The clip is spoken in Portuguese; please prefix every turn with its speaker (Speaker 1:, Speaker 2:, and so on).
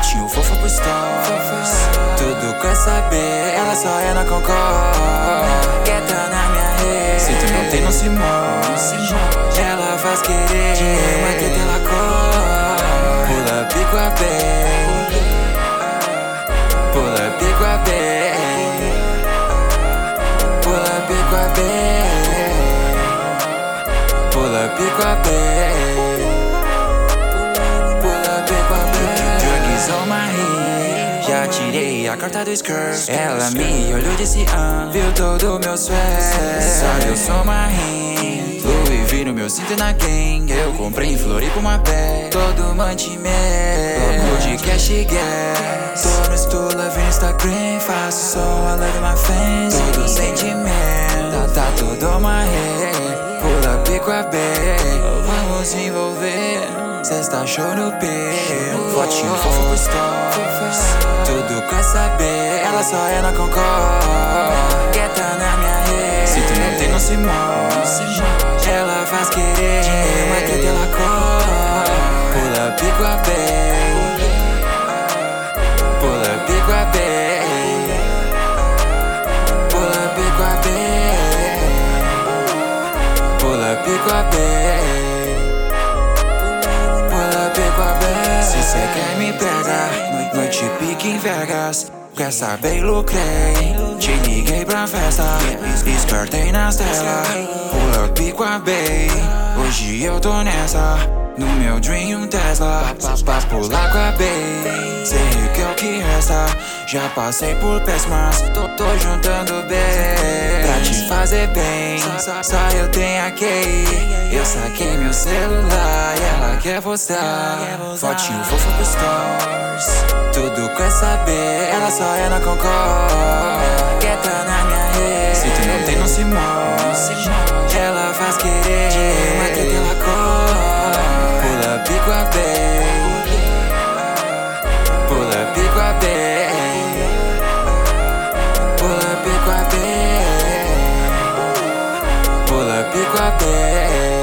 Speaker 1: pro stories. Tudo quer saber, ela só é na Concorde. Quer tá na minha rede. Se tu não tem, não se mostra. Ela faz querer, mas que ela corre. Pula pico a bem. Pula pico a bem. Pula pico a bem. Pula pico a bem. Tirei a carta do skirt. Ela me olhou e disse: ah, viu todo meu sweat. Sabe, eu sou marrim. Louis V no meu cinto na gang. Eu comprei em Floripa uma bag. Todo mantimento. Louco de cash gas. Tô no estula, vi no Instagram. Faço som, I love my fans. Todo sentimento. Tá, tá tudo marré. Pula pico a bem. Vamos envolver. Cesta show no pé. Fotinho fofo pro stories. Tudo quer saber. Ela só é na Concorde. Quer tá na minha rede. Se tu não tem, não se mostra. Ela faz querer. Mas que ela corre. Pula pico a bem. Pula pico a bem. Pula pico a bem. Pula pico a bem. Me pegar, noite, pique em Vegas. Quer saber, lucrei. Te liguei pra festa. es- Espertei nas telas. Pula pico a bem. Hoje eu tô nessa. No meu dream Tesla. Pra pular com a Bay. Sei que é o que resta. Já passei por péssimas. Tô, tô juntando bem. Fazer bem. Só, eu tenho a Kay. Eu saquei meu celular e ela quer postar. Fotinho fofo pro stories. Tudo quer saber. Ela só é na Concorde. Quer tá na minha rede. Se tu não tem, não se mostra. cuate.